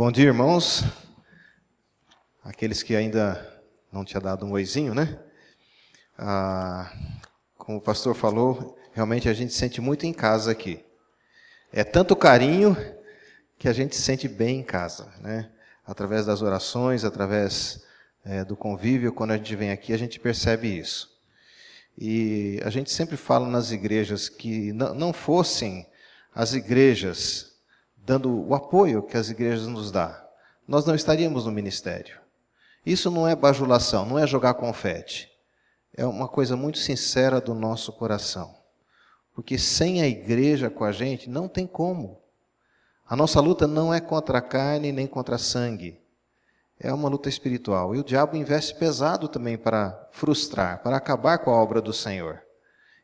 Bom dia, irmãos. Aqueles que ainda não tinha dado um oizinho, né? Ah, como o pastor falou, realmente a gente sente muito em casa aqui. É tanto carinho que a gente se sente bem em casa, né? Através das orações, através é, do convívio, quando a gente vem aqui, a gente percebe isso. E a gente sempre fala nas igrejas que não fossem as igrejas dando o apoio que as igrejas nos dão, nós não estaríamos no ministério. Isso não é bajulação, não é jogar confete. É uma coisa muito sincera do nosso coração. Porque sem a igreja com a gente, não tem como. A nossa luta não é contra a carne nem contra sangue. É uma luta espiritual. E o diabo investe pesado também para frustrar, para acabar com a obra do Senhor.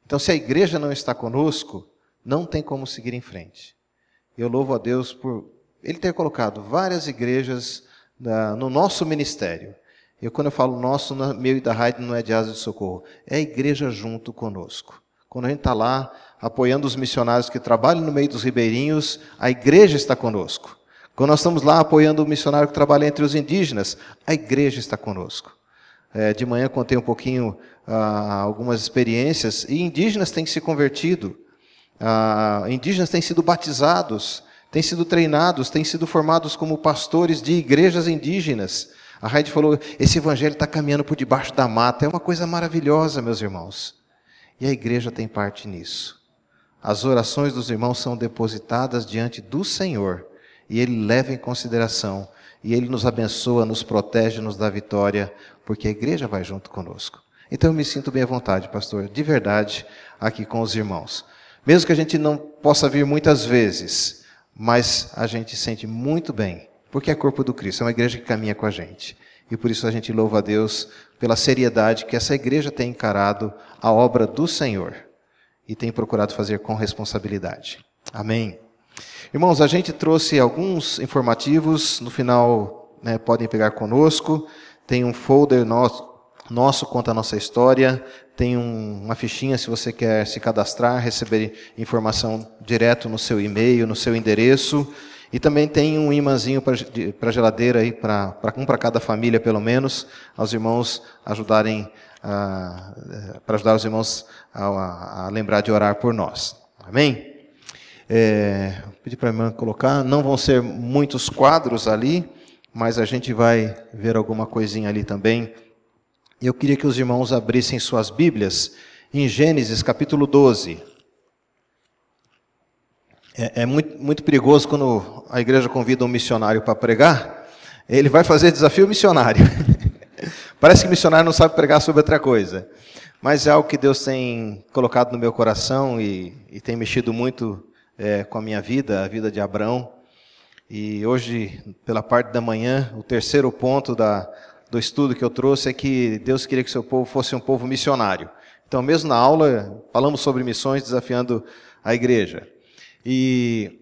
Então, se a igreja não está conosco, não tem como seguir em frente. Eu louvo a Deus por Ele ter colocado várias igrejas no nosso ministério. Eu, quando eu falo nosso, meu e da Raid não é de asa de socorro, é a igreja junto conosco. Quando a gente está lá apoiando os missionários que trabalham no meio dos ribeirinhos, a igreja está conosco. Quando nós estamos lá apoiando o missionário que trabalha entre os indígenas, a igreja está conosco. É, de manhã contei um pouquinho ah, algumas experiências e indígenas têm se convertido ah, indígenas têm sido batizados, têm sido treinados, têm sido formados como pastores de igrejas indígenas. A Raide falou: esse evangelho está caminhando por debaixo da mata. É uma coisa maravilhosa, meus irmãos. E a igreja tem parte nisso. As orações dos irmãos são depositadas diante do Senhor e Ele leva em consideração. E Ele nos abençoa, nos protege, nos dá vitória, porque a igreja vai junto conosco. Então eu me sinto bem à vontade, pastor, de verdade, aqui com os irmãos. Mesmo que a gente não possa vir muitas vezes, mas a gente sente muito bem, porque é corpo do Cristo, é uma igreja que caminha com a gente. E por isso a gente louva a Deus pela seriedade que essa igreja tem encarado a obra do Senhor e tem procurado fazer com responsabilidade. Amém. Irmãos, a gente trouxe alguns informativos, no final né, podem pegar conosco. Tem um folder nosso, nosso conta a nossa história. Tem um, uma fichinha se você quer se cadastrar, receber informação direto no seu e-mail, no seu endereço. E também tem um imãzinho para geladeira aí, para um para cada família pelo menos, aos irmãos ajudarem, para ajudar os irmãos a, a, lembrar de orar por nós. Amém? É, pedi para a irmã colocar, não vão ser muitos quadros ali, mas a gente vai ver alguma coisinha ali também eu queria que os irmãos abrissem suas Bíblias em Gênesis capítulo 12. É, é muito, muito perigoso quando a igreja convida um missionário para pregar, ele vai fazer desafio missionário. Parece que missionário não sabe pregar sobre outra coisa. Mas é algo que Deus tem colocado no meu coração e, e tem mexido muito é, com a minha vida, a vida de Abraão. E hoje, pela parte da manhã, o terceiro ponto da, do estudo que eu trouxe é que Deus queria que seu povo fosse um povo missionário. Então, mesmo na aula, falamos sobre missões desafiando a igreja. E,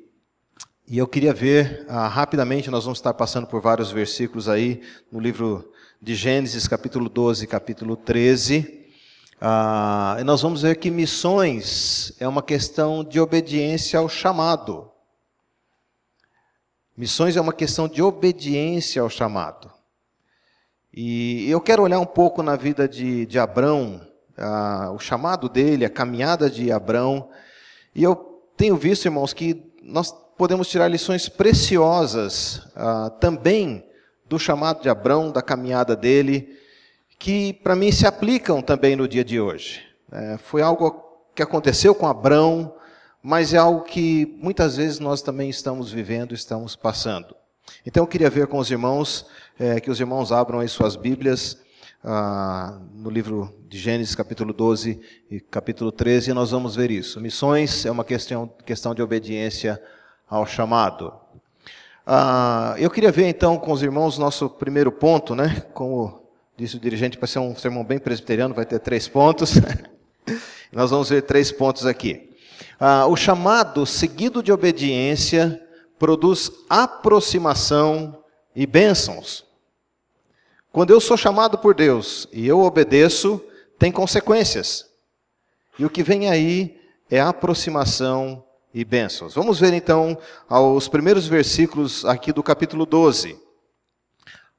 e eu queria ver, ah, rapidamente, nós vamos estar passando por vários versículos aí, no livro de Gênesis, capítulo 12, capítulo 13. Ah, e nós vamos ver que missões é uma questão de obediência ao chamado. Missões é uma questão de obediência ao chamado. E eu quero olhar um pouco na vida de, de Abrão, a, o chamado dele, a caminhada de Abrão. E eu tenho visto, irmãos, que nós podemos tirar lições preciosas ah, também do chamado de Abrão, da caminhada dele, que para mim se aplicam também no dia de hoje. É, foi algo que aconteceu com Abrão, mas é algo que muitas vezes nós também estamos vivendo, estamos passando. Então eu queria ver com os irmãos, é, que os irmãos abram aí suas Bíblias, ah, no livro de Gênesis, capítulo 12 e capítulo 13, e nós vamos ver isso. Missões é uma questão, questão de obediência ao chamado. Ah, eu queria ver então com os irmãos nosso primeiro ponto, né? Como disse o dirigente, para ser um sermão bem presbiteriano, vai ter três pontos. nós vamos ver três pontos aqui. Ah, o chamado seguido de obediência produz aproximação e bênçãos. Quando eu sou chamado por Deus e eu obedeço, tem consequências. E o que vem aí é aproximação e bênçãos. Vamos ver então os primeiros versículos aqui do capítulo 12.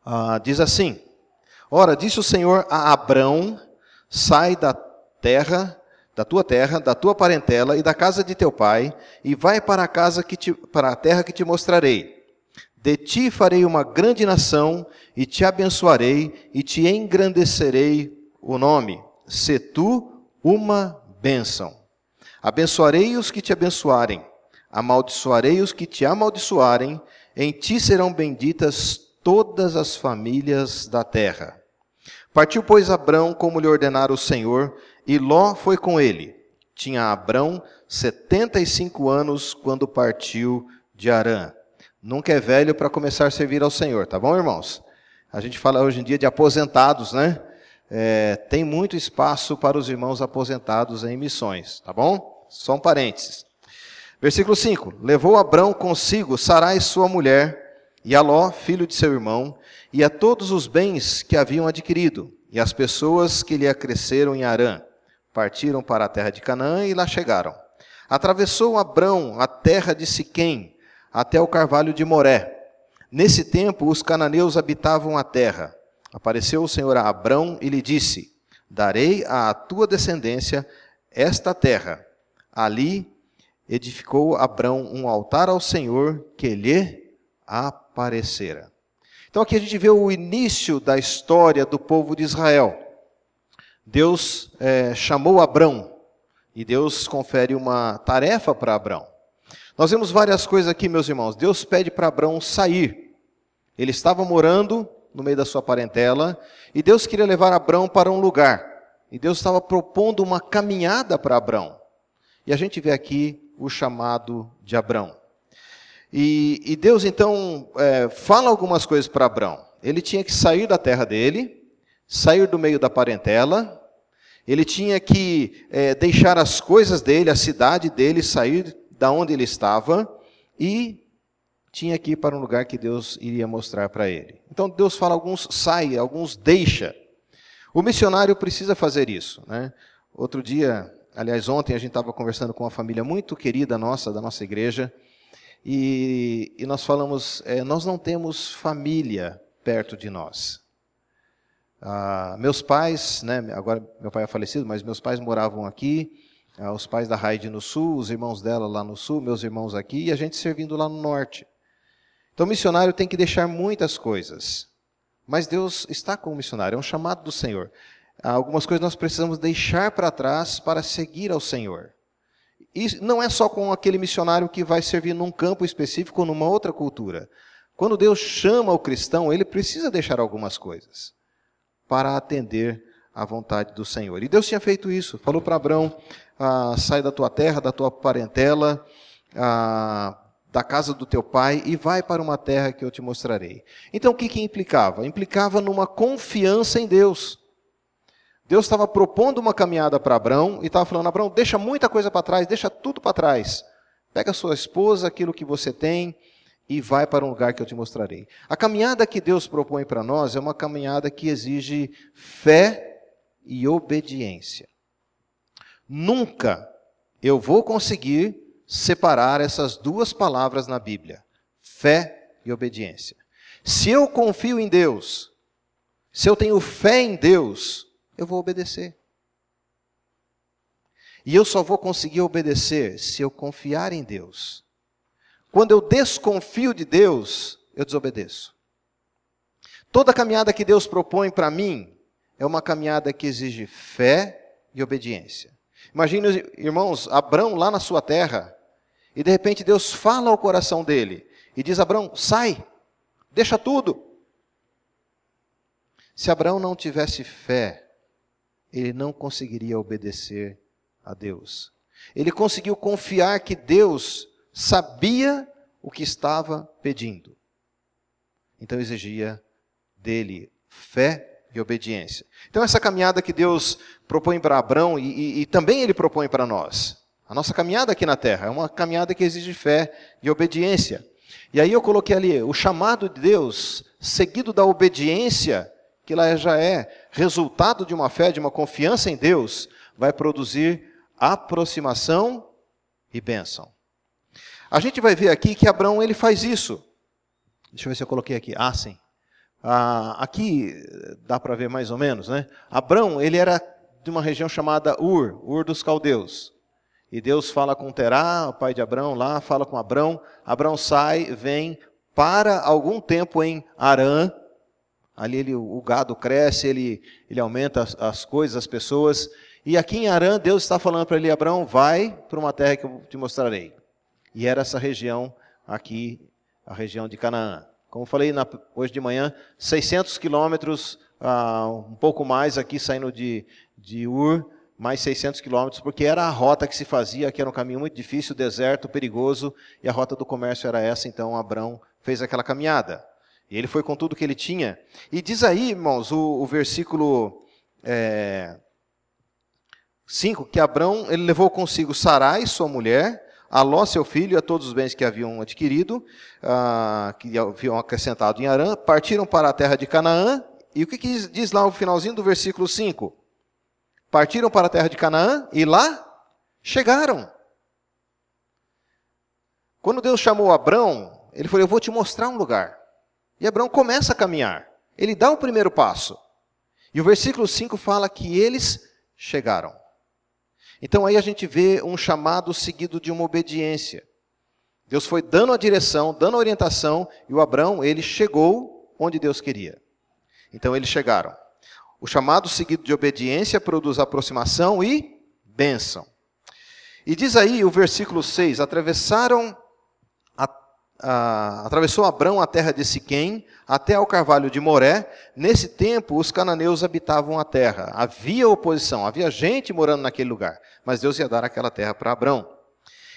Ah, diz assim: Ora, disse o Senhor a Abrão: Sai da terra, da tua terra, da tua parentela e da casa de teu pai, e vai para a casa que te, para a terra que te mostrarei. De ti farei uma grande nação, e te abençoarei, e te engrandecerei o nome. Se tu uma bênção. Abençoarei os que te abençoarem, amaldiçoarei os que te amaldiçoarem, em ti serão benditas todas as famílias da terra. Partiu, pois, Abrão como lhe ordenara o Senhor, e Ló foi com ele. Tinha Abrão setenta e cinco anos quando partiu de Arã. Nunca é velho para começar a servir ao Senhor, tá bom, irmãos? A gente fala hoje em dia de aposentados, né? É, tem muito espaço para os irmãos aposentados em missões, tá bom? Só um parênteses. Versículo 5: Levou Abrão consigo Sarai, sua mulher, e a Ló, filho de seu irmão, e a todos os bens que haviam adquirido, e as pessoas que lhe acresceram em Arã. Partiram para a terra de Canaã e lá chegaram. Atravessou Abrão a terra de Siquém, até o carvalho de Moré. Nesse tempo, os cananeus habitavam a terra. Apareceu o Senhor a Abrão e lhe disse: Darei à tua descendência esta terra. Ali edificou Abrão um altar ao Senhor que lhe aparecera. Então aqui a gente vê o início da história do povo de Israel. Deus é, chamou Abrão e Deus confere uma tarefa para Abrão. Nós vemos várias coisas aqui, meus irmãos. Deus pede para Abrão sair. Ele estava morando no meio da sua parentela e Deus queria levar Abrão para um lugar. E Deus estava propondo uma caminhada para Abrão. E a gente vê aqui o chamado de Abrão. E, e Deus então é, fala algumas coisas para Abraão. Ele tinha que sair da terra dele, sair do meio da parentela, ele tinha que é, deixar as coisas dele, a cidade dele, sair da onde ele estava e tinha que ir para um lugar que Deus iria mostrar para ele. Então Deus fala alguns sai, alguns deixa. O missionário precisa fazer isso, né? Outro dia, aliás ontem a gente estava conversando com uma família muito querida nossa da nossa igreja e, e nós falamos, é, nós não temos família perto de nós. Ah, meus pais, né, agora meu pai é falecido, mas meus pais moravam aqui, ah, os pais da Raide no sul, os irmãos dela lá no sul, meus irmãos aqui, e a gente servindo lá no norte. Então o missionário tem que deixar muitas coisas. Mas Deus está com o missionário, é um chamado do Senhor. Algumas coisas nós precisamos deixar para trás para seguir ao Senhor. E não é só com aquele missionário que vai servir num campo específico ou numa outra cultura. Quando Deus chama o cristão, ele precisa deixar algumas coisas para atender à vontade do Senhor. E Deus tinha feito isso. Falou para Abraão: ah, sai da tua terra, da tua parentela, ah, da casa do teu pai e vai para uma terra que eu te mostrarei. Então o que, que implicava? Implicava numa confiança em Deus. Deus estava propondo uma caminhada para Abraão e estava falando: Abraão, deixa muita coisa para trás, deixa tudo para trás. Pega sua esposa, aquilo que você tem, e vai para um lugar que eu te mostrarei. A caminhada que Deus propõe para nós é uma caminhada que exige fé e obediência. Nunca eu vou conseguir separar essas duas palavras na Bíblia: fé e obediência. Se eu confio em Deus, se eu tenho fé em Deus, eu vou obedecer. E eu só vou conseguir obedecer se eu confiar em Deus. Quando eu desconfio de Deus, eu desobedeço. Toda caminhada que Deus propõe para mim é uma caminhada que exige fé e obediência. Imagine, irmãos, Abraão lá na sua terra, e de repente Deus fala ao coração dele e diz: Abraão, sai, deixa tudo. Se Abraão não tivesse fé, ele não conseguiria obedecer a Deus. Ele conseguiu confiar que Deus sabia o que estava pedindo. Então exigia dele fé e obediência. Então, essa caminhada que Deus propõe para Abraão e, e, e também ele propõe para nós. A nossa caminhada aqui na terra é uma caminhada que exige fé e obediência. E aí eu coloquei ali o chamado de Deus, seguido da obediência, que ela já é resultado de uma fé, de uma confiança em Deus, vai produzir aproximação e bênção. A gente vai ver aqui que Abraão ele faz isso. Deixa eu ver se eu coloquei aqui. Ah, sim. Ah, aqui dá para ver mais ou menos, né? Abraão ele era de uma região chamada Ur, Ur dos Caldeus. E Deus fala com Terá, o pai de Abraão, lá, fala com Abraão. Abraão sai, vem, para algum tempo em Arã. Ali ele, o gado cresce, ele, ele aumenta as, as coisas, as pessoas. E aqui em Arã, Deus está falando para ele, Abraão, vai para uma terra que eu te mostrarei. E era essa região aqui, a região de Canaã. Como falei na, hoje de manhã, 600 quilômetros, ah, um pouco mais aqui saindo de, de Ur, mais 600 quilômetros, porque era a rota que se fazia, que era um caminho muito difícil, deserto, perigoso, e a rota do comércio era essa, então Abraão fez aquela caminhada. E ele foi com tudo que ele tinha. E diz aí, irmãos, o, o versículo é, 5, que Abrão ele levou consigo Sarai, sua mulher, Aló, seu filho, e a todos os bens que haviam adquirido, ah, que haviam acrescentado em Arã, partiram para a terra de Canaã, e o que, que diz lá no finalzinho do versículo 5? Partiram para a terra de Canaã e lá chegaram. Quando Deus chamou Abrão, ele falou: Eu vou te mostrar um lugar. E Abrão começa a caminhar. Ele dá o primeiro passo. E o versículo 5 fala que eles chegaram. Então aí a gente vê um chamado seguido de uma obediência. Deus foi dando a direção, dando a orientação, e o Abraão, ele chegou onde Deus queria. Então eles chegaram. O chamado seguido de obediência produz aproximação e bênção. E diz aí o versículo 6: atravessaram ah, atravessou Abrão a terra de Siquém até ao carvalho de Moré. Nesse tempo, os cananeus habitavam a terra. Havia oposição, havia gente morando naquele lugar, mas Deus ia dar aquela terra para Abrão.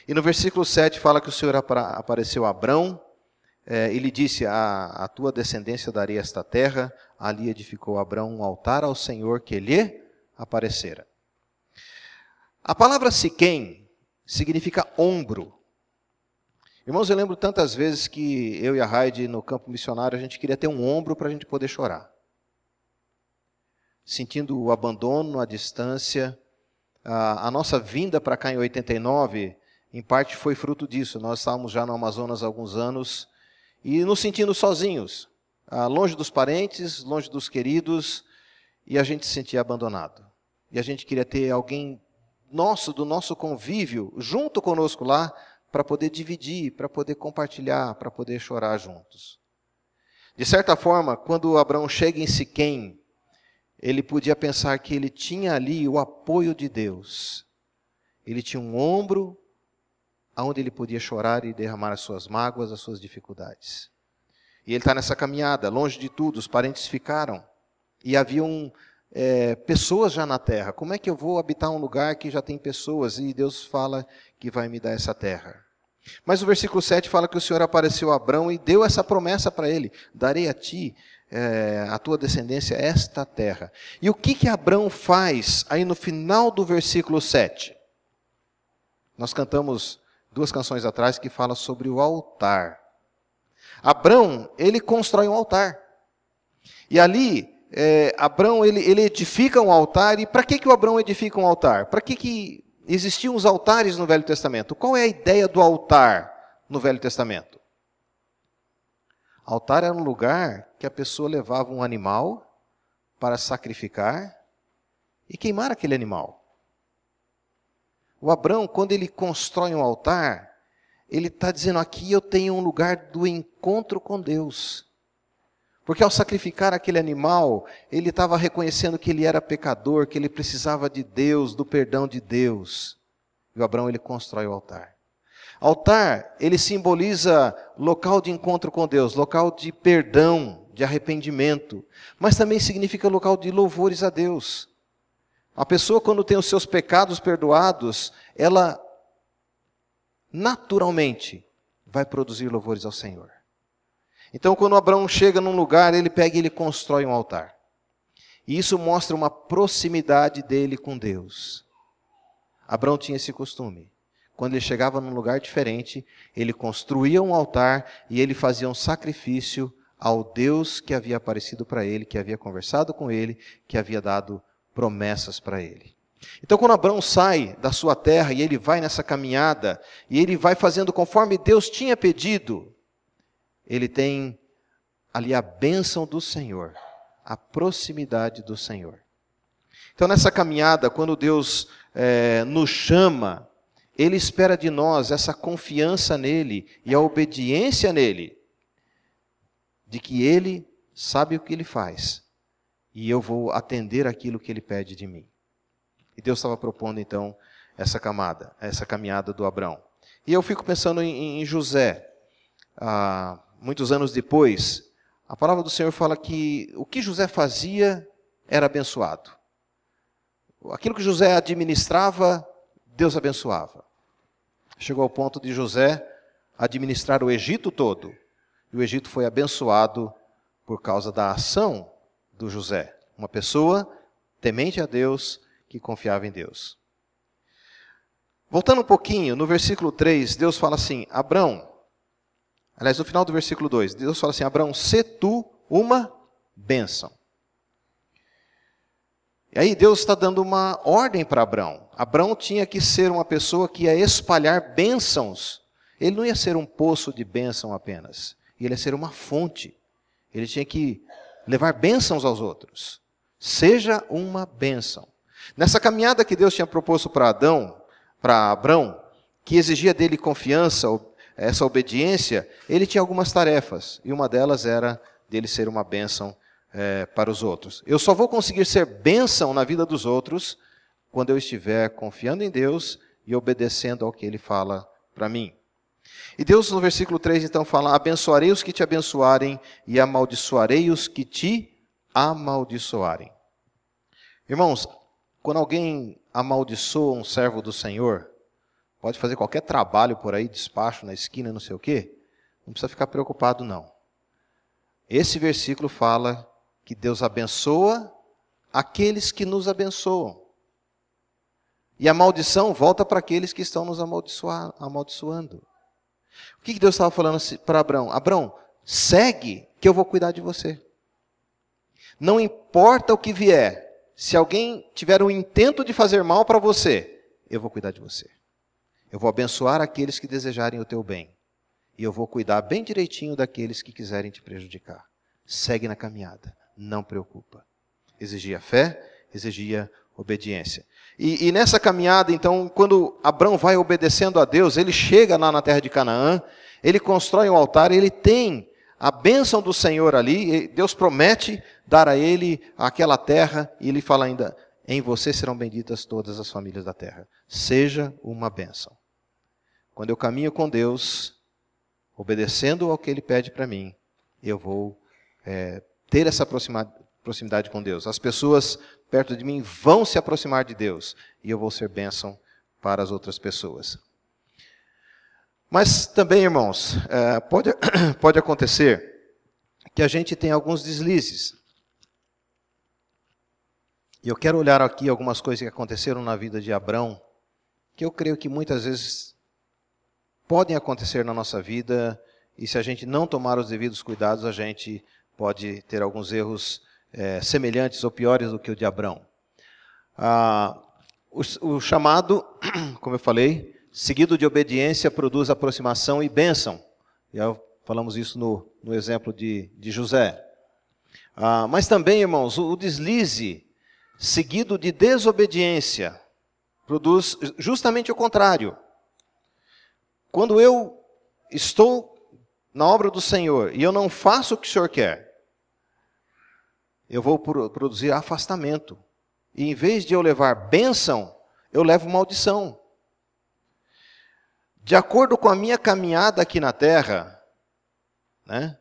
E no versículo 7 fala que o Senhor apareceu a Abrão é, e lhe disse: a, a tua descendência daria esta terra. Ali edificou Abrão um altar ao Senhor que lhe aparecera. A palavra Siquém significa ombro. Irmãos, eu lembro tantas vezes que eu e a Raide, no campo missionário, a gente queria ter um ombro para a gente poder chorar. Sentindo o abandono, a distância. A, a nossa vinda para cá em 89, em parte foi fruto disso. Nós estávamos já no Amazonas há alguns anos e nos sentindo sozinhos, longe dos parentes, longe dos queridos, e a gente se sentia abandonado. E a gente queria ter alguém nosso, do nosso convívio, junto conosco lá, para poder dividir, para poder compartilhar, para poder chorar juntos. De certa forma, quando Abraão chega em Siquém, ele podia pensar que ele tinha ali o apoio de Deus. Ele tinha um ombro aonde ele podia chorar e derramar as suas mágoas, as suas dificuldades. E ele está nessa caminhada, longe de tudo, os parentes ficaram. E haviam é, pessoas já na terra. Como é que eu vou habitar um lugar que já tem pessoas e Deus fala que vai me dar essa terra? Mas o versículo 7 fala que o Senhor apareceu a Abraão e deu essa promessa para ele: darei a ti, é, a tua descendência, esta terra. E o que que Abraão faz aí no final do versículo 7? Nós cantamos duas canções atrás que fala sobre o altar. Abraão, ele constrói um altar. E ali é, Abraão ele, ele, edifica um altar, e para que, que o Abraão edifica um altar? Para que, que existiam os altares no Velho Testamento? Qual é a ideia do altar no Velho Testamento? Altar era um lugar que a pessoa levava um animal para sacrificar e queimar aquele animal. O Abraão, quando ele constrói um altar, ele está dizendo: aqui eu tenho um lugar do encontro com Deus. Porque ao sacrificar aquele animal, ele estava reconhecendo que ele era pecador, que ele precisava de Deus, do perdão de Deus. E o Abraão ele constrói o altar. Altar, ele simboliza local de encontro com Deus, local de perdão, de arrependimento, mas também significa local de louvores a Deus. A pessoa, quando tem os seus pecados perdoados, ela naturalmente vai produzir louvores ao Senhor. Então, quando Abraão chega num lugar, ele pega e ele constrói um altar. E isso mostra uma proximidade dele com Deus. Abraão tinha esse costume. Quando ele chegava num lugar diferente, ele construía um altar e ele fazia um sacrifício ao Deus que havia aparecido para ele, que havia conversado com ele, que havia dado promessas para ele. Então, quando Abraão sai da sua terra e ele vai nessa caminhada, e ele vai fazendo conforme Deus tinha pedido, ele tem ali a bênção do Senhor, a proximidade do Senhor. Então, nessa caminhada, quando Deus é, nos chama, Ele espera de nós essa confiança nele e a obediência nele, de que Ele sabe o que Ele faz e eu vou atender aquilo que Ele pede de mim. E Deus estava propondo então essa camada, essa caminhada do Abraão. E eu fico pensando em, em José. Ah, muitos anos depois, a palavra do Senhor fala que o que José fazia era abençoado. Aquilo que José administrava, Deus abençoava. Chegou ao ponto de José administrar o Egito todo. E o Egito foi abençoado por causa da ação do José. Uma pessoa temente a Deus, que confiava em Deus. Voltando um pouquinho, no versículo 3, Deus fala assim: Abrão, aliás, no final do versículo 2, Deus fala assim: Abrão, se tu uma bênção. E aí Deus está dando uma ordem para Abrão. Abrão tinha que ser uma pessoa que ia espalhar bênçãos. Ele não ia ser um poço de bênção apenas. Ele ia ser uma fonte. Ele tinha que levar bênçãos aos outros. Seja uma bênção. Nessa caminhada que Deus tinha proposto para Adão, para Abrão, que exigia dele confiança, essa obediência, ele tinha algumas tarefas. E uma delas era dele ser uma bênção é, para os outros. Eu só vou conseguir ser bênção na vida dos outros quando eu estiver confiando em Deus e obedecendo ao que Ele fala para mim. E Deus, no versículo 3, então, fala: Abençoarei os que te abençoarem e amaldiçoarei os que te amaldiçoarem. Irmãos, quando alguém amaldiçoa um servo do Senhor, pode fazer qualquer trabalho por aí, despacho na esquina, não sei o quê, não precisa ficar preocupado, não. Esse versículo fala que Deus abençoa aqueles que nos abençoam. E a maldição volta para aqueles que estão nos amaldiçoando. O que Deus estava falando para Abraão? Abraão, segue que eu vou cuidar de você. Não importa o que vier, se alguém tiver um intento de fazer mal para você, eu vou cuidar de você. Eu vou abençoar aqueles que desejarem o teu bem. E eu vou cuidar bem direitinho daqueles que quiserem te prejudicar. Segue na caminhada não preocupa. Exigia fé, exigia obediência. E, e, nessa caminhada, então, quando Abraão vai obedecendo a Deus, ele chega lá na terra de Canaã, ele constrói um altar, ele tem a bênção do Senhor ali, Deus promete dar a ele aquela terra, e ele fala ainda: em você serão benditas todas as famílias da terra. Seja uma bênção. Quando eu caminho com Deus, obedecendo ao que Ele pede para mim, eu vou é, ter essa proximidade com Deus. As pessoas perto de mim vão se aproximar de Deus e eu vou ser bênção para as outras pessoas. Mas também, irmãos, é, pode, pode acontecer que a gente tem alguns deslizes. E eu quero olhar aqui algumas coisas que aconteceram na vida de Abrão, que eu creio que muitas vezes podem acontecer na nossa vida, e se a gente não tomar os devidos cuidados, a gente pode ter alguns erros é, semelhantes ou piores do que o de Abrão. Ah, o, o, chamado, como eu falei, seguido de obediência, produz aproximação e bênção. Já falamos isso no, no exemplo de, de José. Ah, mas também, irmãos, o, o deslize seguido de desobediência produz justamente o contrário. Quando eu estou na obra do Senhor e eu não faço o que o Senhor quer, eu vou produzir afastamento. E em vez de eu levar bênção, eu levo maldição. De acordo com a minha caminhada aqui na terra, né,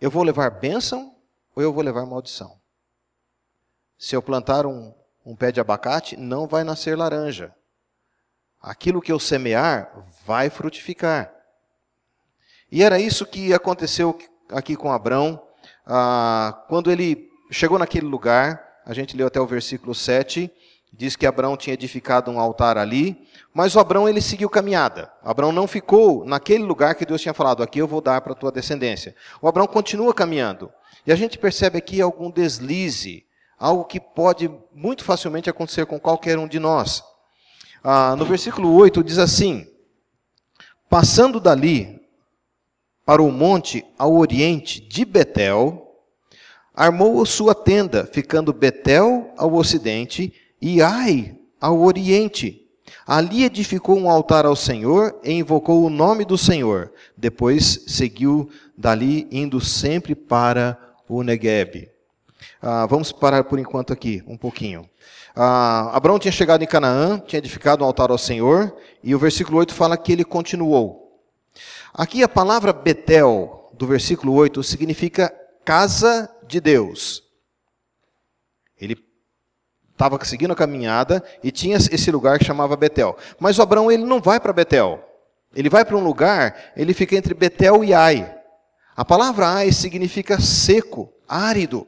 eu vou levar bênção ou eu vou levar maldição? Se eu plantar um, um pé de abacate, não vai nascer laranja. Aquilo que eu semear vai frutificar. E era isso que aconteceu aqui com Abraão ah, quando ele chegou naquele lugar, a gente leu até o versículo 7, diz que Abraão tinha edificado um altar ali, mas o Abraão ele seguiu caminhada. Abraão não ficou naquele lugar que Deus tinha falado, aqui eu vou dar para a tua descendência. O Abraão continua caminhando. E a gente percebe aqui algum deslize, algo que pode muito facilmente acontecer com qualquer um de nós. Ah, no versículo 8 diz assim: Passando dali para o monte ao oriente de Betel, armou sua tenda, ficando Betel ao ocidente e Ai ao oriente. Ali edificou um altar ao Senhor e invocou o nome do Senhor. Depois seguiu dali, indo sempre para o Negueb. Ah, vamos parar por enquanto aqui, um pouquinho. Ah, Abraão tinha chegado em Canaã, tinha edificado um altar ao Senhor, e o versículo 8 fala que ele continuou. Aqui a palavra Betel, do versículo 8, significa casa de Deus. Ele estava seguindo a caminhada e tinha esse lugar que chamava Betel. Mas o Abraão ele não vai para Betel. Ele vai para um lugar, ele fica entre Betel e Ai. A palavra Ai significa seco, árido.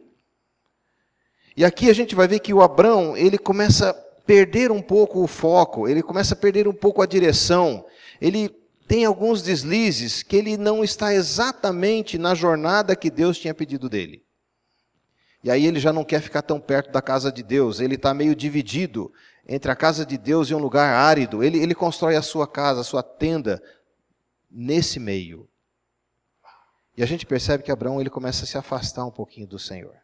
E aqui a gente vai ver que o Abrão, ele começa a perder um pouco o foco, ele começa a perder um pouco a direção. Ele tem alguns deslizes que ele não está exatamente na jornada que Deus tinha pedido dele. E aí ele já não quer ficar tão perto da casa de Deus, ele está meio dividido entre a casa de Deus e um lugar árido. Ele, ele constrói a sua casa, a sua tenda nesse meio. E a gente percebe que Abraão ele começa a se afastar um pouquinho do Senhor.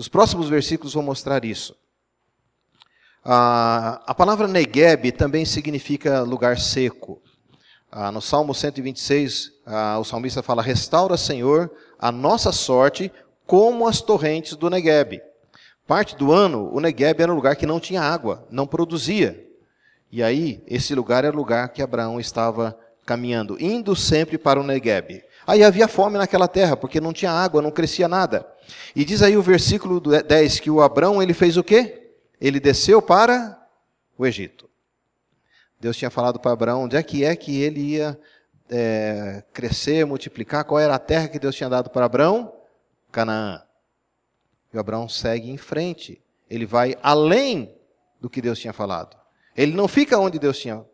Os próximos versículos vão mostrar isso. Ah, a palavra Negueb também significa lugar seco. Ah, no Salmo 126, ah, o salmista fala: Restaura, Senhor, a nossa sorte como as torrentes do Negueb. Parte do ano, o Negueb era um lugar que não tinha água, não produzia. E aí, esse lugar era o lugar que Abraão estava caminhando, indo sempre para o Negueb. Aí havia fome naquela terra, porque não tinha água, não crescia nada. E diz aí o versículo 10 que o Abrão, ele fez o quê? Ele desceu para o Egito. Deus tinha falado para Abraão onde é que é que ele ia é, crescer, multiplicar, qual era a terra que Deus tinha dado para Abraão? Canaã. E Abraão segue em frente. Ele vai além do que Deus tinha falado. Ele não fica onde Deus tinha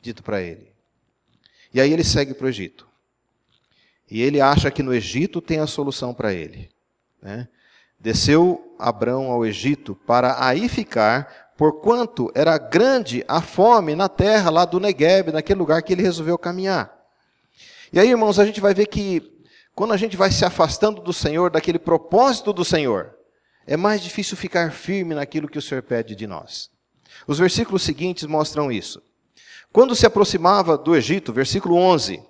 dito para ele. E aí ele segue para o Egito. E ele acha que no Egito tem a solução para ele. Né? Desceu Abrão ao Egito para aí ficar, porquanto era grande a fome na terra lá do Negueb, naquele lugar que ele resolveu caminhar. E aí, irmãos, a gente vai ver que quando a gente vai se afastando do Senhor, daquele propósito do Senhor, é mais difícil ficar firme naquilo que o Senhor pede de nós. Os versículos seguintes mostram isso. Quando se aproximava do Egito, versículo 11,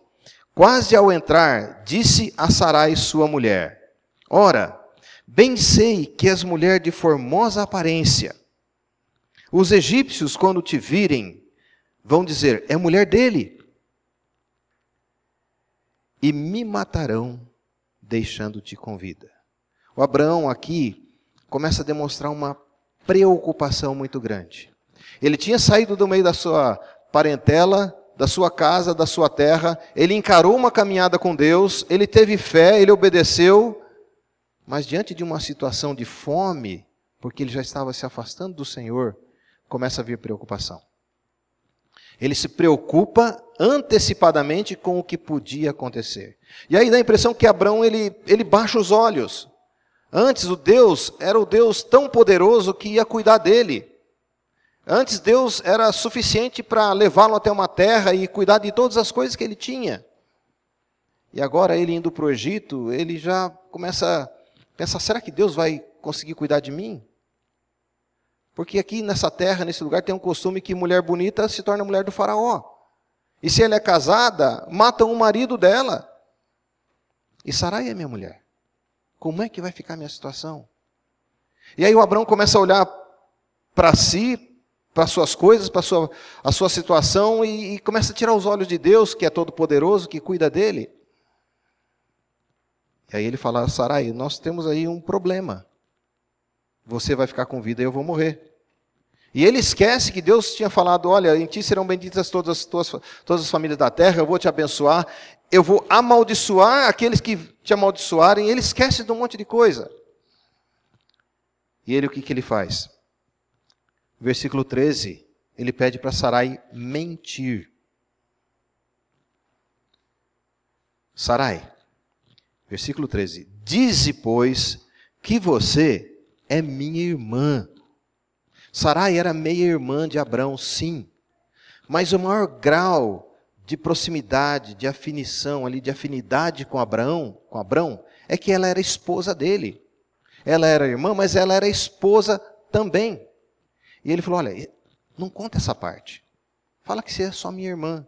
quase ao entrar, disse a Sarai sua mulher: Ora, Bem sei que és mulher de formosa aparência. Os egípcios, quando te virem, vão dizer: é mulher dele. E me matarão, deixando-te com vida. O Abraão aqui começa a demonstrar uma preocupação muito grande. Ele tinha saído do meio da sua parentela, da sua casa, da sua terra, ele encarou uma caminhada com Deus, ele teve fé, ele obedeceu, mas diante de uma situação de fome, porque ele já estava se afastando do Senhor, começa a vir preocupação. Ele se preocupa antecipadamente com o que podia acontecer. E aí dá a impressão que Abraão ele, ele baixa os olhos. Antes o Deus era o Deus tão poderoso que ia cuidar dele. Antes Deus era suficiente para levá-lo até uma terra e cuidar de todas as coisas que ele tinha. E agora ele indo para o Egito, ele já começa Pensar, será que Deus vai conseguir cuidar de mim? Porque aqui nessa terra, nesse lugar, tem um costume que mulher bonita se torna mulher do faraó. E se ela é casada, matam o marido dela. E Sarai é minha mulher. Como é que vai ficar a minha situação? E aí o Abraão começa a olhar para si, para suas coisas, para sua, a sua situação e, e começa a tirar os olhos de Deus, que é todo poderoso, que cuida dele. E aí ele fala: Sarai, nós temos aí um problema. Você vai ficar com vida e eu vou morrer. E ele esquece que Deus tinha falado: Olha, em ti serão benditas todas as, tuas, todas as famílias da terra, eu vou te abençoar, eu vou amaldiçoar aqueles que te amaldiçoarem. Ele esquece de um monte de coisa. E ele o que, que ele faz? Versículo 13, ele pede para Sarai mentir. Sarai, Versículo 13: Dize, pois, que você é minha irmã. Sarai era meia-irmã de Abraão, sim. Mas o maior grau de proximidade, de afinição ali, de afinidade com Abraão, com Abraão, é que ela era esposa dele. Ela era irmã, mas ela era esposa também. E ele falou: Olha, não conta essa parte. Fala que você é só minha irmã.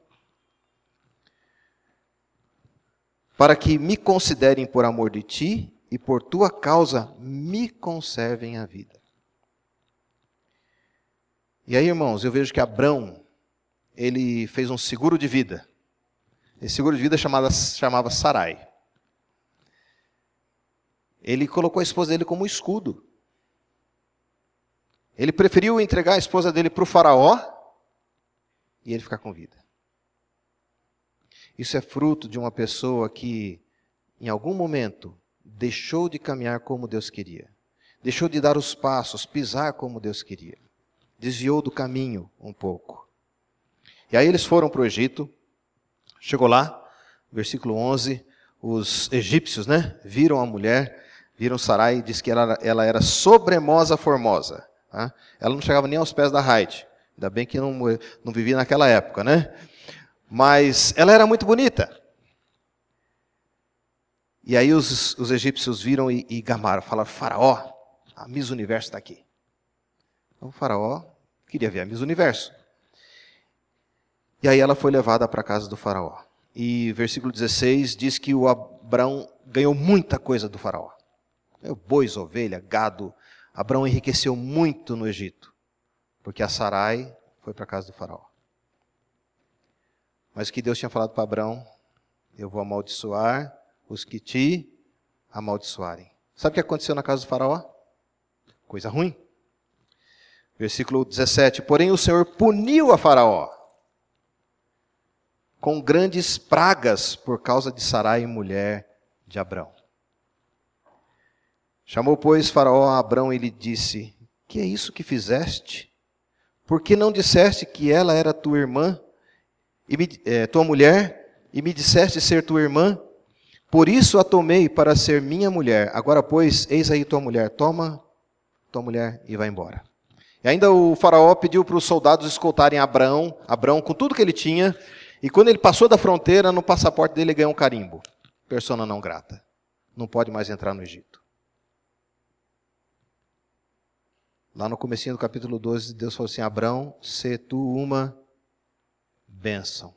Para que me considerem por amor de ti e por tua causa me conservem a vida. E aí, irmãos, eu vejo que Abrão, ele fez um seguro de vida. Esse seguro de vida chamava, chamava Sarai. Ele colocou a esposa dele como escudo. Ele preferiu entregar a esposa dele para o faraó e ele ficar com vida. Isso é fruto de uma pessoa que, em algum momento, deixou de caminhar como Deus queria, deixou de dar os passos, pisar como Deus queria, desviou do caminho um pouco. E aí eles foram para o Egito, chegou lá, versículo 11, os egípcios, né, viram a mulher, viram Sarai, diz que ela, ela era sobremosa formosa. Tá? Ela não chegava nem aos pés da Raide. Ainda bem que não, não vivia naquela época, né? Mas ela era muito bonita. E aí os, os egípcios viram e, e gamaram, falaram, faraó, a Miss Universo está aqui. Então o faraó queria ver a Miss Universo. E aí ela foi levada para a casa do faraó. E versículo 16 diz que o Abraão ganhou muita coisa do faraó. Bois, ovelha, gado. Abraão enriqueceu muito no Egito, porque a Sarai foi para a casa do faraó. Mas o que Deus tinha falado para Abraão? Eu vou amaldiçoar os que te amaldiçoarem. Sabe o que aconteceu na casa do faraó? Coisa ruim. Versículo 17: Porém o Senhor puniu a Faraó com grandes pragas por causa de Sarai, mulher de Abrão. Chamou, pois, Faraó a Abrão e lhe disse: Que é isso que fizeste? Por que não disseste que ela era tua irmã, e me, é, tua mulher, e me disseste ser tua irmã? Por isso a tomei para ser minha mulher. Agora, pois, eis aí tua mulher. Toma tua mulher e vai embora. E ainda o faraó pediu para os soldados escoltarem Abraão, Abraão com tudo que ele tinha. E quando ele passou da fronteira, no passaporte dele ganhou um carimbo. Persona não grata. Não pode mais entrar no Egito. Lá no comecinho do capítulo 12, Deus falou assim: Abraão, se tu uma bênção.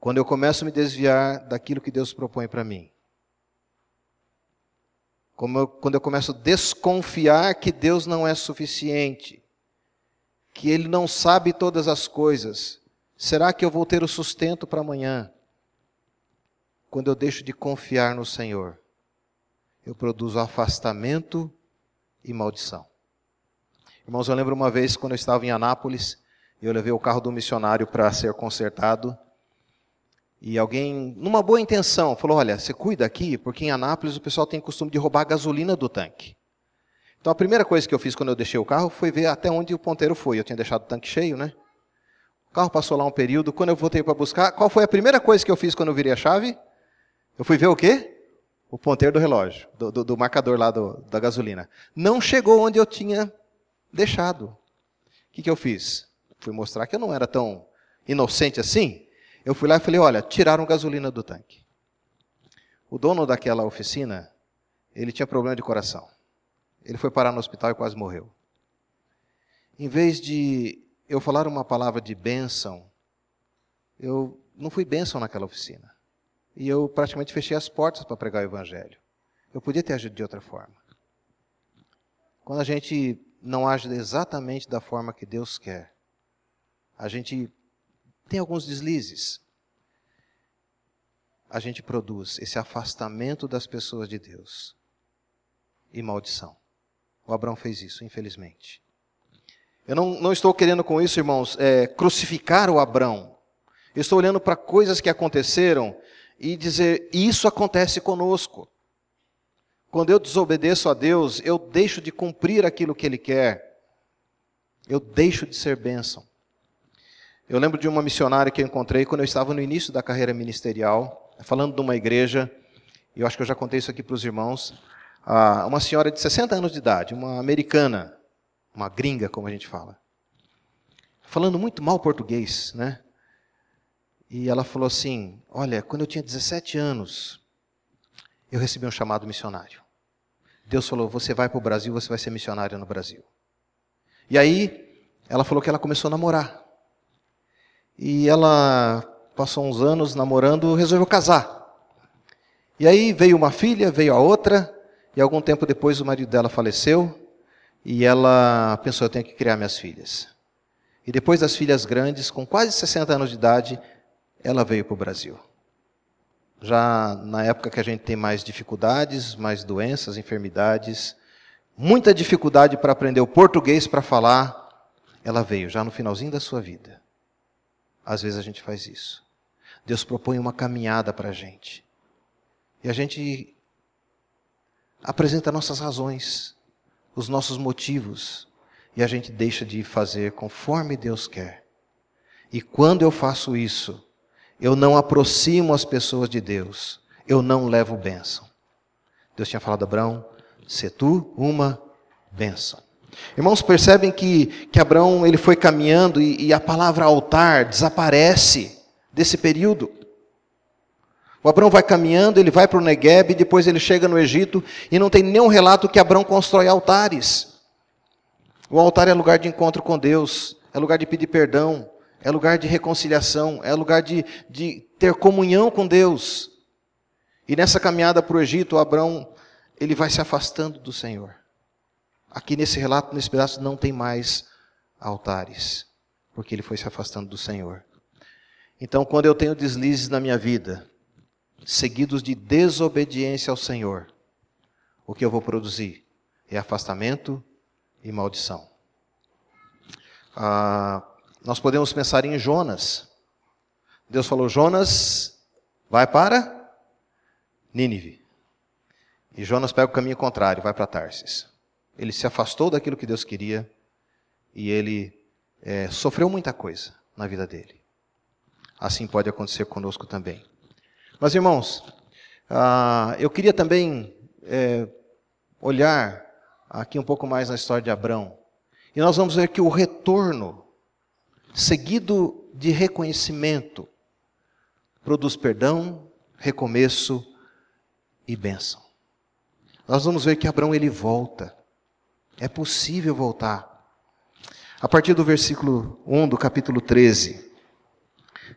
Quando eu começo a me desviar daquilo que Deus propõe para mim, eu, quando eu começo a desconfiar que Deus não é suficiente, que Ele não sabe todas as coisas, será que eu vou ter o sustento para amanhã? Quando eu deixo de confiar no Senhor, eu produzo afastamento e maldição. Irmãos, eu lembro uma vez quando eu estava em Anápolis, eu levei o carro do missionário para ser consertado. E alguém, numa boa intenção, falou: Olha, você cuida aqui, porque em Anápolis o pessoal tem costume de roubar a gasolina do tanque. Então a primeira coisa que eu fiz quando eu deixei o carro foi ver até onde o ponteiro foi. Eu tinha deixado o tanque cheio, né? O carro passou lá um período. Quando eu voltei para buscar, qual foi a primeira coisa que eu fiz quando eu virei a chave? Eu fui ver o quê? O ponteiro do relógio, do, do, do marcador lá do, da gasolina. Não chegou onde eu tinha deixado. O que, que eu fiz? Fui mostrar que eu não era tão inocente assim. Eu fui lá e falei: olha, tiraram gasolina do tanque. O dono daquela oficina, ele tinha problema de coração. Ele foi parar no hospital e quase morreu. Em vez de eu falar uma palavra de bênção, eu não fui bênção naquela oficina e eu praticamente fechei as portas para pregar o Evangelho. Eu podia ter agido de outra forma. Quando a gente não age exatamente da forma que Deus quer, a gente tem alguns deslizes. A gente produz esse afastamento das pessoas de Deus e maldição. O Abraão fez isso, infelizmente. Eu não, não estou querendo com isso, irmãos, é, crucificar o Abraão. Eu estou olhando para coisas que aconteceram e dizer: Isso acontece conosco. Quando eu desobedeço a Deus, eu deixo de cumprir aquilo que Ele quer, eu deixo de ser bênção. Eu lembro de uma missionária que eu encontrei quando eu estava no início da carreira ministerial, falando de uma igreja, e eu acho que eu já contei isso aqui para os irmãos. uma senhora de 60 anos de idade, uma americana, uma gringa, como a gente fala, falando muito mal português, né? E ela falou assim: Olha, quando eu tinha 17 anos, eu recebi um chamado missionário. Deus falou: Você vai para o Brasil, você vai ser missionária no Brasil. E aí, ela falou que ela começou a namorar. E ela passou uns anos namorando, resolveu casar. E aí veio uma filha, veio a outra, e algum tempo depois o marido dela faleceu, e ela pensou: eu tenho que criar minhas filhas. E depois das filhas grandes, com quase 60 anos de idade, ela veio para o Brasil. Já na época que a gente tem mais dificuldades, mais doenças, enfermidades, muita dificuldade para aprender o português para falar, ela veio já no finalzinho da sua vida. Às vezes a gente faz isso. Deus propõe uma caminhada para a gente. E a gente apresenta nossas razões, os nossos motivos, e a gente deixa de fazer conforme Deus quer. E quando eu faço isso, eu não aproximo as pessoas de Deus, eu não levo bênção. Deus tinha falado a Abraão: se tu uma bênção. Irmãos, percebem que, que Abraão ele foi caminhando e, e a palavra altar desaparece desse período. O Abraão vai caminhando, ele vai para o Negueb, depois ele chega no Egito e não tem nenhum relato que Abraão constrói altares. O altar é lugar de encontro com Deus, é lugar de pedir perdão, é lugar de reconciliação, é lugar de, de ter comunhão com Deus. E nessa caminhada para o Egito, Abraão ele vai se afastando do Senhor. Aqui nesse relato, nesse pedaço, não tem mais altares, porque ele foi se afastando do Senhor. Então, quando eu tenho deslizes na minha vida, seguidos de desobediência ao Senhor, o que eu vou produzir é afastamento e maldição. Ah, nós podemos pensar em Jonas. Deus falou: Jonas, vai para Nínive. E Jonas pega o caminho contrário, vai para Tarsis. Ele se afastou daquilo que Deus queria e ele é, sofreu muita coisa na vida dele. Assim pode acontecer conosco também. Mas, irmãos, ah, eu queria também é, olhar aqui um pouco mais na história de Abraão. E nós vamos ver que o retorno, seguido de reconhecimento, produz perdão, recomeço e bênção. Nós vamos ver que Abraão ele volta. É possível voltar. A partir do versículo 1 do capítulo 13,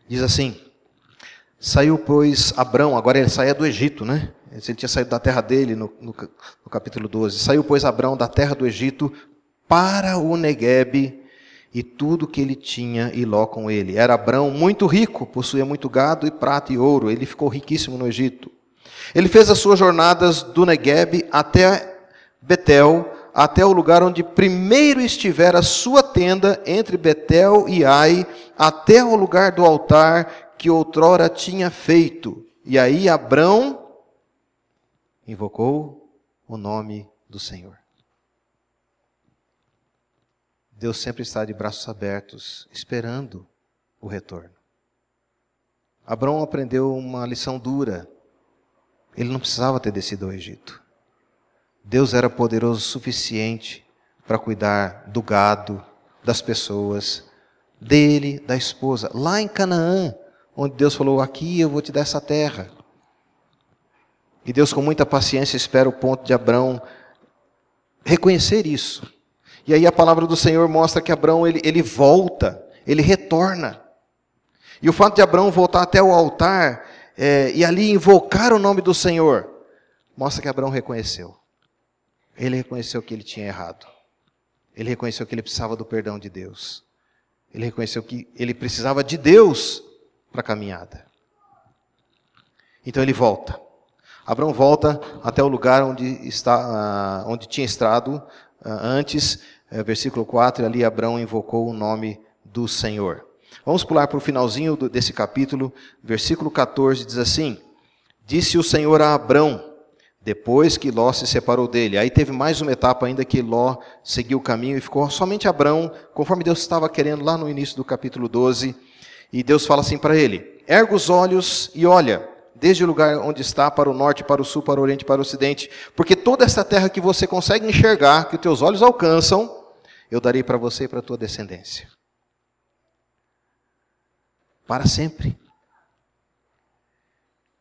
diz assim: Saiu, pois, Abrão, agora ele saía do Egito, né? Ele tinha saído da terra dele no, no, no capítulo 12. Saiu, pois, Abrão da terra do Egito para o Neguebe e tudo que ele tinha e Ló com ele. Era Abrão muito rico, possuía muito gado e prata e ouro. Ele ficou riquíssimo no Egito. Ele fez as suas jornadas do Neguebe até Betel, até o lugar onde primeiro estiver a sua tenda entre Betel e Ai, até o lugar do altar que outrora tinha feito. E aí Abrão invocou o nome do Senhor. Deus sempre está de braços abertos, esperando o retorno. Abrão aprendeu uma lição dura. Ele não precisava ter descido ao Egito. Deus era poderoso o suficiente para cuidar do gado, das pessoas, dele, da esposa, lá em Canaã, onde Deus falou: Aqui eu vou te dar essa terra. E Deus, com muita paciência, espera o ponto de Abraão reconhecer isso. E aí a palavra do Senhor mostra que Abraão ele, ele volta, ele retorna. E o fato de Abraão voltar até o altar é, e ali invocar o nome do Senhor, mostra que Abraão reconheceu. Ele reconheceu que ele tinha errado. Ele reconheceu que ele precisava do perdão de Deus. Ele reconheceu que ele precisava de Deus para a caminhada. Então ele volta. Abraão volta até o lugar onde, está, onde tinha estado antes, é, versículo 4, e ali Abraão invocou o nome do Senhor. Vamos pular para o finalzinho desse capítulo, versículo 14, diz assim: Disse o Senhor a Abraão, depois que Ló se separou dele. Aí teve mais uma etapa ainda que Ló seguiu o caminho e ficou somente Abrão, conforme Deus estava querendo lá no início do capítulo 12. E Deus fala assim para ele: Erga os olhos e olha, desde o lugar onde está, para o norte, para o sul, para o oriente, para o ocidente, porque toda essa terra que você consegue enxergar, que os teus olhos alcançam, eu darei para você e para a tua descendência. Para sempre.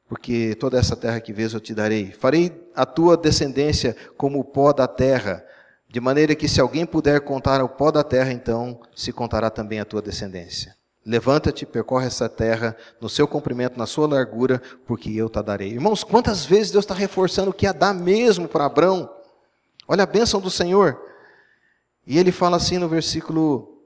Porque toda essa terra que vês eu te darei. Farei a tua descendência como o pó da terra, de maneira que se alguém puder contar o pó da terra, então se contará também a tua descendência. Levanta-te, percorre essa terra no seu comprimento, na sua largura, porque eu te darei. Irmãos, quantas vezes Deus está reforçando o que ia dar mesmo para Abraão? Olha a bênção do Senhor. E ele fala assim no versículo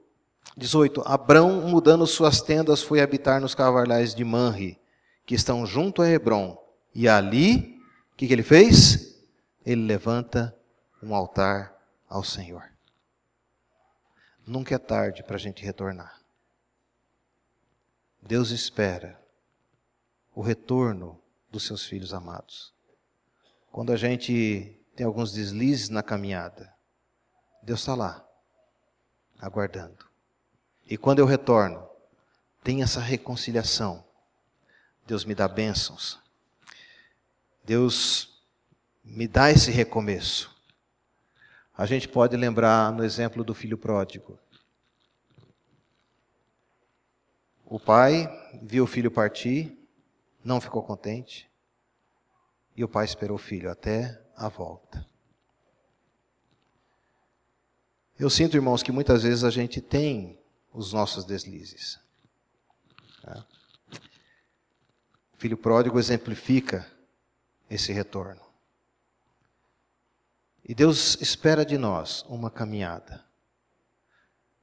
18: Abraão, mudando suas tendas, foi habitar nos cavalhais de Manre, que estão junto a Hebron. E ali, o que, que ele fez? Ele levanta um altar ao Senhor. Nunca é tarde para a gente retornar. Deus espera o retorno dos seus filhos amados. Quando a gente tem alguns deslizes na caminhada, Deus está lá, aguardando. E quando eu retorno, tem essa reconciliação. Deus me dá bênçãos. Deus me dá esse recomeço. A gente pode lembrar no exemplo do filho pródigo. O pai viu o filho partir, não ficou contente, e o pai esperou o filho até a volta. Eu sinto, irmãos, que muitas vezes a gente tem os nossos deslizes. Tá? O filho pródigo exemplifica esse retorno. E Deus espera de nós uma caminhada.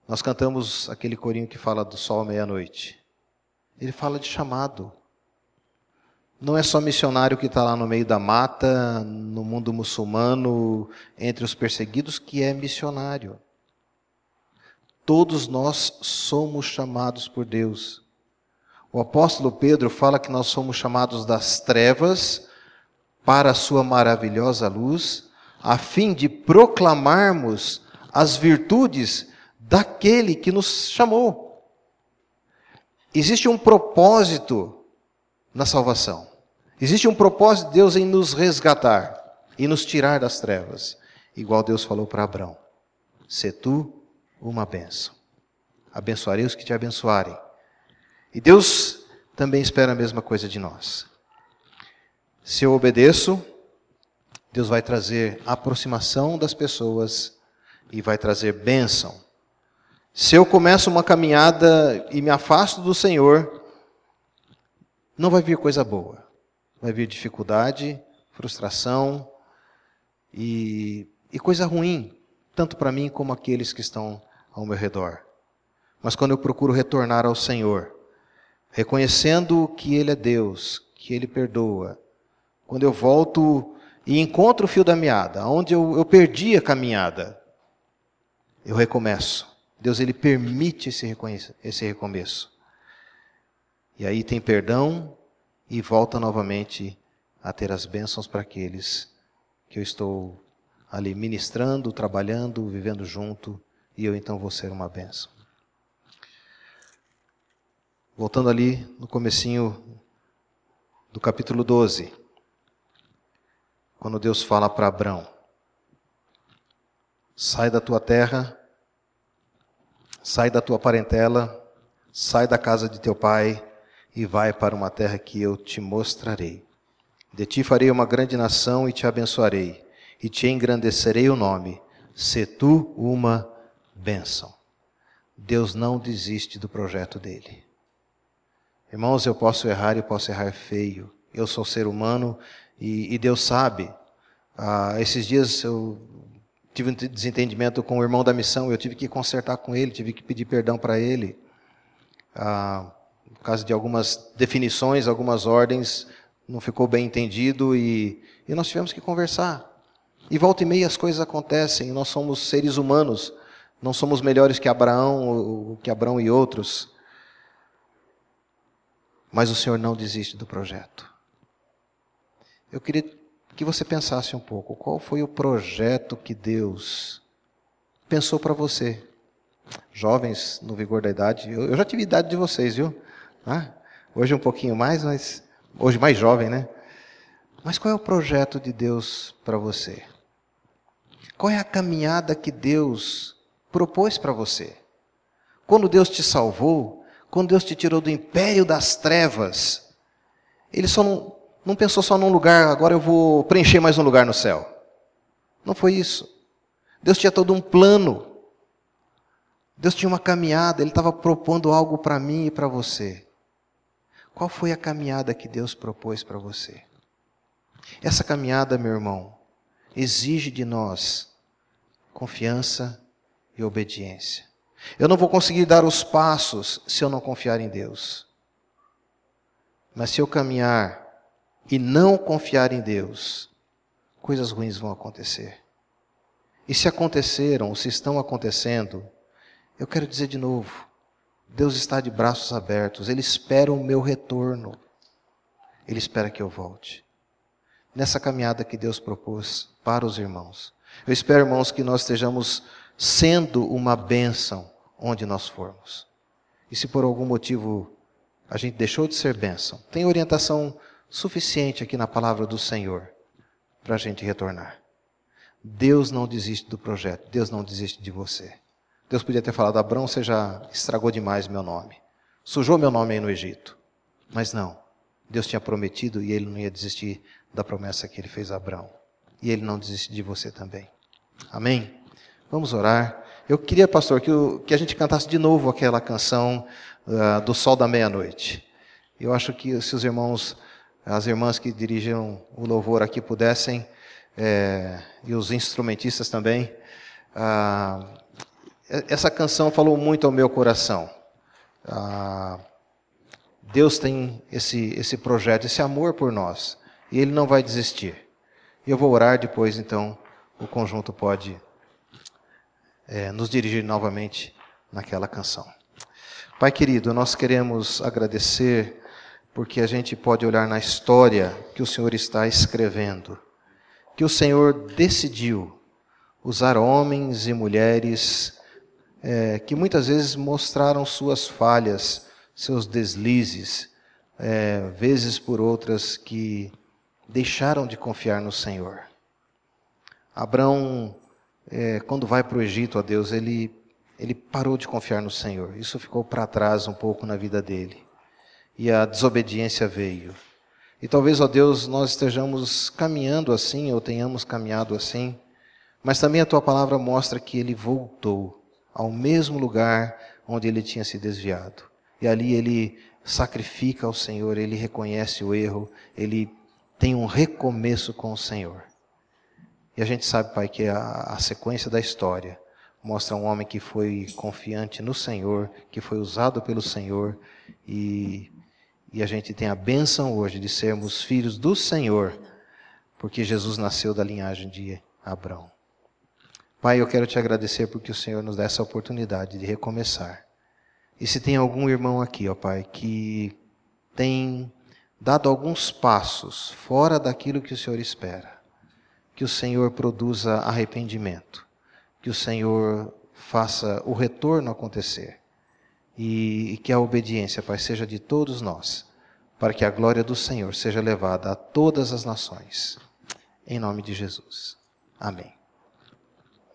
Nós cantamos aquele corinho que fala do sol à meia-noite. Ele fala de chamado. Não é só missionário que está lá no meio da mata, no mundo muçulmano, entre os perseguidos, que é missionário. Todos nós somos chamados por Deus. O apóstolo Pedro fala que nós somos chamados das trevas para a sua maravilhosa luz, a fim de proclamarmos as virtudes daquele que nos chamou. Existe um propósito na salvação. Existe um propósito de Deus em nos resgatar e nos tirar das trevas, igual Deus falou para Abraão: Se tu uma bênção. Abençoarei os que te abençoarem. E Deus também espera a mesma coisa de nós. Se eu obedeço, Deus vai trazer aproximação das pessoas e vai trazer bênção. Se eu começo uma caminhada e me afasto do Senhor, não vai vir coisa boa. Vai vir dificuldade, frustração e, e coisa ruim, tanto para mim como aqueles que estão ao meu redor. Mas quando eu procuro retornar ao Senhor, reconhecendo que Ele é Deus, que Ele perdoa, quando eu volto e encontro o fio da meada, onde eu, eu perdi a caminhada, eu recomeço. Deus ele permite esse, esse recomeço. E aí tem perdão e volta novamente a ter as bênçãos para aqueles que eu estou ali ministrando, trabalhando, vivendo junto, e eu então vou ser uma bênção. Voltando ali no comecinho do capítulo 12, quando Deus fala para Abraão: Sai da tua terra Sai da tua parentela, sai da casa de teu pai e vai para uma terra que eu te mostrarei. De ti farei uma grande nação e te abençoarei, e te engrandecerei o nome. Se tu uma bênção. Deus não desiste do projeto dele. Irmãos, eu posso errar e posso errar feio. Eu sou ser humano e, e Deus sabe. Ah, esses dias eu tive um desentendimento com o irmão da missão, eu tive que consertar com ele, tive que pedir perdão para ele. Ah, por causa de algumas definições, algumas ordens, não ficou bem entendido e, e nós tivemos que conversar. E volta e meia as coisas acontecem, nós somos seres humanos, não somos melhores que Abraão, ou que Abraão e outros. Mas o Senhor não desiste do projeto. Eu queria que você pensasse um pouco: qual foi o projeto que Deus pensou para você? Jovens no vigor da idade, eu, eu já tive idade de vocês, viu? Hoje um pouquinho mais, mas hoje mais jovem, né? Mas qual é o projeto de Deus para você? Qual é a caminhada que Deus propôs para você? Quando Deus te salvou, quando Deus te tirou do império das trevas, Ele só não, não pensou só num lugar, agora eu vou preencher mais um lugar no céu. Não foi isso. Deus tinha todo um plano. Deus tinha uma caminhada, Ele estava propondo algo para mim e para você. Qual foi a caminhada que Deus propôs para você? Essa caminhada, meu irmão, exige de nós confiança e obediência. Eu não vou conseguir dar os passos se eu não confiar em Deus. Mas se eu caminhar e não confiar em Deus, coisas ruins vão acontecer. E se aconteceram, ou se estão acontecendo, eu quero dizer de novo: Deus está de braços abertos, Ele espera o meu retorno, Ele espera que eu volte. Nessa caminhada que Deus propôs para os irmãos. Eu espero, irmãos, que nós estejamos sendo uma bênção onde nós formos. E se por algum motivo a gente deixou de ser bênção, tem orientação suficiente aqui na palavra do Senhor para a gente retornar. Deus não desiste do projeto, Deus não desiste de você. Deus podia ter falado, Abraão, você já estragou demais meu nome. Sujou meu nome aí no Egito. Mas não. Deus tinha prometido e ele não ia desistir da promessa que ele fez a Abraão. E ele não desiste de você também. Amém? Vamos orar. Eu queria, pastor, que, o, que a gente cantasse de novo aquela canção uh, do Sol da Meia-Noite. Eu acho que se os irmãos, as irmãs que dirigiram o louvor aqui pudessem, é, e os instrumentistas também, uh, essa canção falou muito ao meu coração. Ah, Deus tem esse, esse projeto, esse amor por nós, e Ele não vai desistir. Eu vou orar depois, então o conjunto pode é, nos dirigir novamente naquela canção. Pai querido, nós queremos agradecer porque a gente pode olhar na história que o Senhor está escrevendo, que o Senhor decidiu usar homens e mulheres é, que muitas vezes mostraram suas falhas, seus deslizes, é, vezes por outras que deixaram de confiar no Senhor. Abraão, é, quando vai para o Egito, a Deus, ele, ele parou de confiar no Senhor. Isso ficou para trás um pouco na vida dele. E a desobediência veio. E talvez, ó Deus, nós estejamos caminhando assim, ou tenhamos caminhado assim, mas também a tua palavra mostra que ele voltou ao mesmo lugar onde ele tinha se desviado. E ali ele sacrifica ao Senhor, ele reconhece o erro, ele tem um recomeço com o Senhor. E a gente sabe, Pai, que a, a sequência da história mostra um homem que foi confiante no Senhor, que foi usado pelo Senhor, e, e a gente tem a bênção hoje de sermos filhos do Senhor, porque Jesus nasceu da linhagem de Abraão. Pai, eu quero te agradecer porque o Senhor nos dá essa oportunidade de recomeçar. E se tem algum irmão aqui, ó Pai, que tem dado alguns passos fora daquilo que o Senhor espera, que o Senhor produza arrependimento, que o Senhor faça o retorno acontecer e, e que a obediência, Pai, seja de todos nós, para que a glória do Senhor seja levada a todas as nações. Em nome de Jesus. Amém.